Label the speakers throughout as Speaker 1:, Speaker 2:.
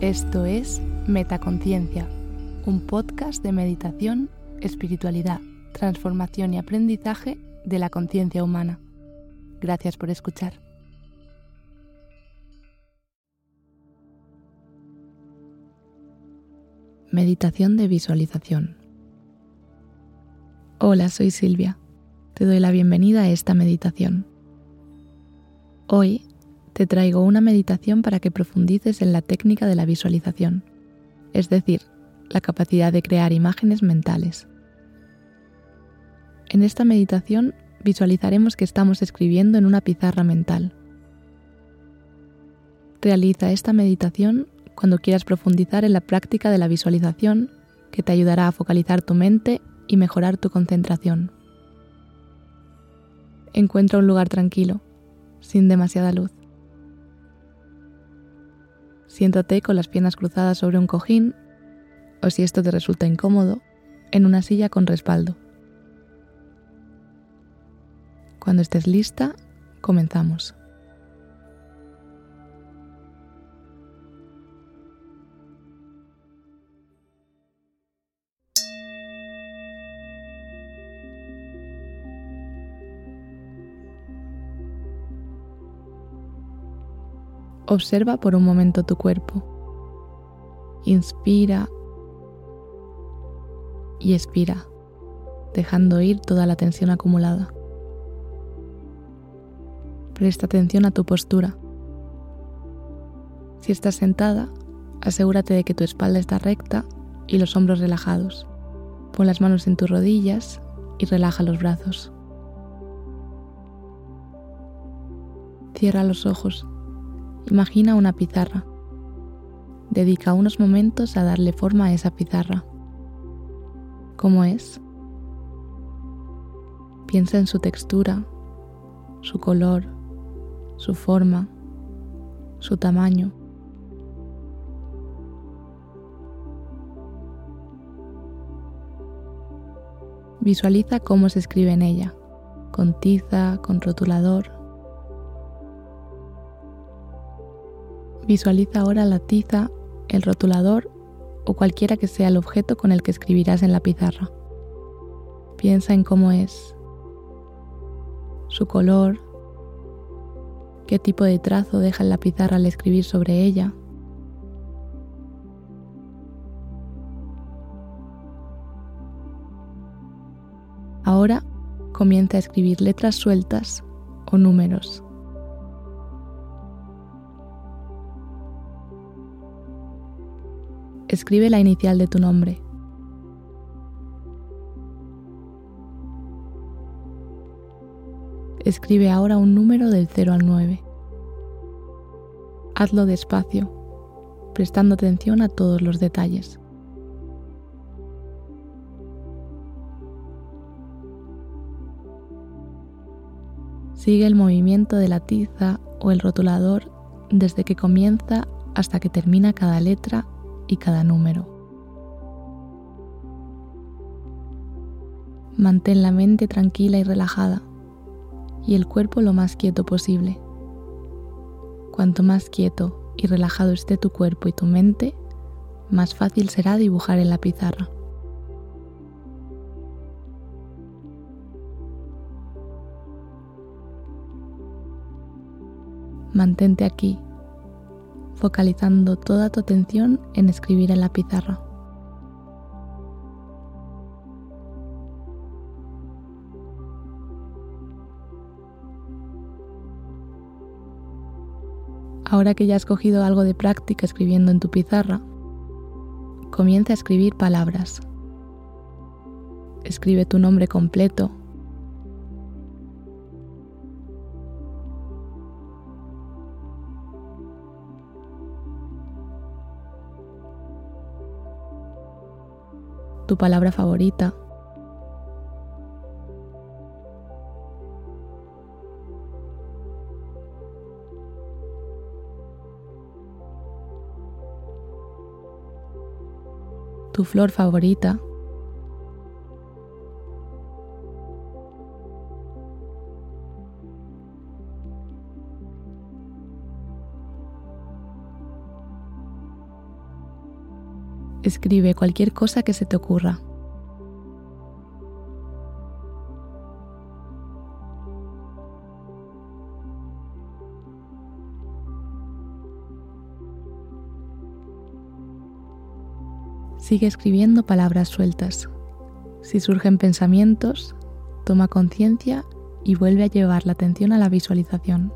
Speaker 1: Esto es Metaconciencia, un podcast de meditación, espiritualidad, transformación y aprendizaje de la conciencia humana. Gracias por escuchar. Meditación de visualización. Hola, soy Silvia. Te doy la bienvenida a esta meditación. Hoy te traigo una meditación para que profundices en la técnica de la visualización, es decir, la capacidad de crear imágenes mentales. En esta meditación visualizaremos que estamos escribiendo en una pizarra mental. Realiza esta meditación cuando quieras profundizar en la práctica de la visualización que te ayudará a focalizar tu mente y mejorar tu concentración. Encuentra un lugar tranquilo, sin demasiada luz. Siéntate con las piernas cruzadas sobre un cojín o si esto te resulta incómodo, en una silla con respaldo. Cuando estés lista, comenzamos. Observa por un momento tu cuerpo. Inspira y expira, dejando ir toda la tensión acumulada. Presta atención a tu postura. Si estás sentada, asegúrate de que tu espalda está recta y los hombros relajados. Pon las manos en tus rodillas y relaja los brazos. Cierra los ojos Imagina una pizarra. Dedica unos momentos a darle forma a esa pizarra. ¿Cómo es? Piensa en su textura, su color, su forma, su tamaño. Visualiza cómo se escribe en ella, con tiza, con rotulador Visualiza ahora la tiza, el rotulador o cualquiera que sea el objeto con el que escribirás en la pizarra. Piensa en cómo es, su color, qué tipo de trazo deja en la pizarra al escribir sobre ella. Ahora comienza a escribir letras sueltas o números. Escribe la inicial de tu nombre. Escribe ahora un número del 0 al 9. Hazlo despacio, prestando atención a todos los detalles. Sigue el movimiento de la tiza o el rotulador desde que comienza hasta que termina cada letra y cada número. Mantén la mente tranquila y relajada y el cuerpo lo más quieto posible. Cuanto más quieto y relajado esté tu cuerpo y tu mente, más fácil será dibujar en la pizarra. Mantente aquí focalizando toda tu atención en escribir en la pizarra. Ahora que ya has cogido algo de práctica escribiendo en tu pizarra, comienza a escribir palabras. Escribe tu nombre completo tu palabra favorita. Tu flor favorita. Escribe cualquier cosa que se te ocurra. Sigue escribiendo palabras sueltas. Si surgen pensamientos, toma conciencia y vuelve a llevar la atención a la visualización.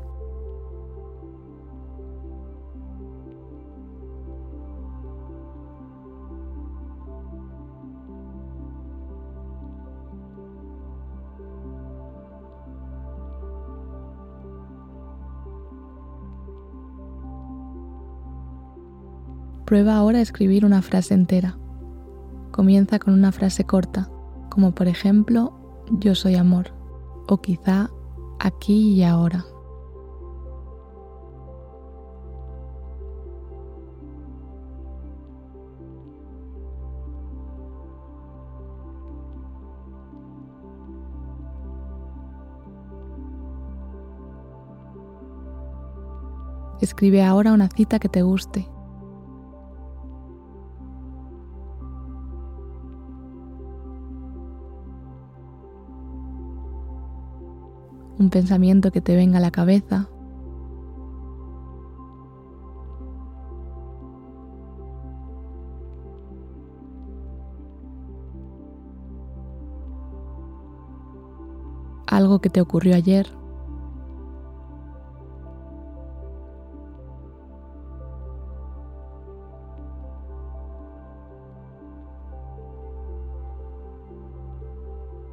Speaker 1: Prueba ahora a escribir una frase entera. Comienza con una frase corta, como por ejemplo, yo soy amor, o quizá aquí y ahora. Escribe ahora una cita que te guste un pensamiento que te venga a la cabeza. Algo que te ocurrió ayer.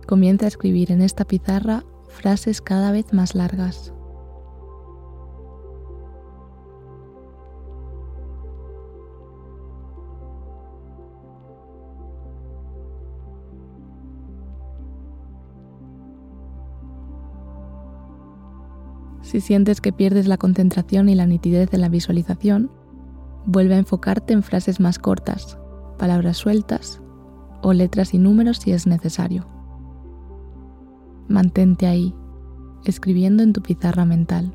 Speaker 1: Comienza a escribir en esta pizarra frases cada vez más largas. Si sientes que pierdes la concentración y la nitidez en la visualización, vuelve a enfocarte en frases más cortas, palabras sueltas o letras y números si es necesario. Mantente ahí, escribiendo en tu pizarra mental.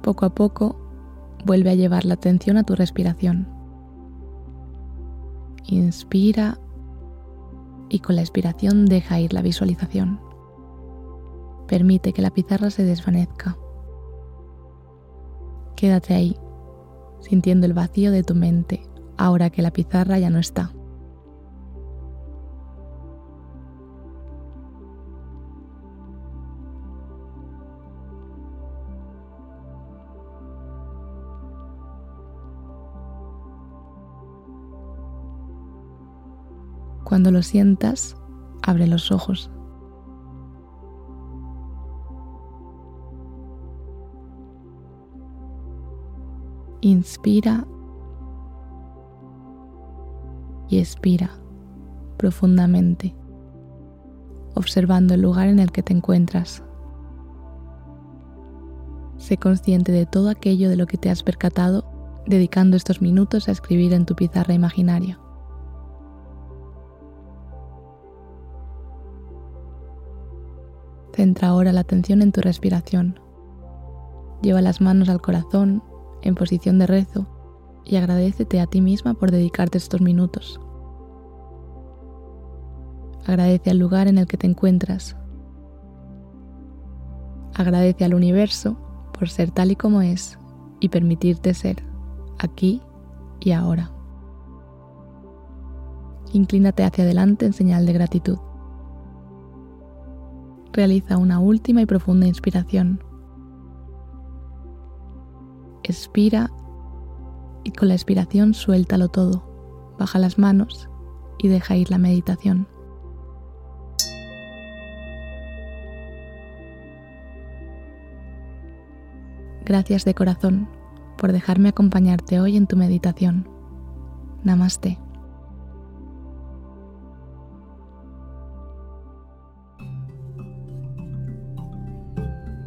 Speaker 1: Poco a poco Vuelve a llevar la atención a tu respiración. Inspira y con la expiración deja ir la visualización. Permite que la pizarra se desvanezca. Quédate ahí, sintiendo el vacío de tu mente ahora que la pizarra ya no está. Cuando lo sientas, abre los ojos. Inspira y expira profundamente, observando el lugar en el que te encuentras. Sé consciente de todo aquello de lo que te has percatado, dedicando estos minutos a escribir en tu pizarra imaginaria. Centra ahora la atención en tu respiración. Lleva las manos al corazón en posición de rezo y agradecete a ti misma por dedicarte estos minutos. Agradece al lugar en el que te encuentras. Agradece al universo por ser tal y como es y permitirte ser aquí y ahora. Inclínate hacia adelante en señal de gratitud realiza una última y profunda inspiración. Expira y con la expiración suéltalo todo. Baja las manos y deja ir la meditación. Gracias de corazón por dejarme acompañarte hoy en tu meditación. Namaste.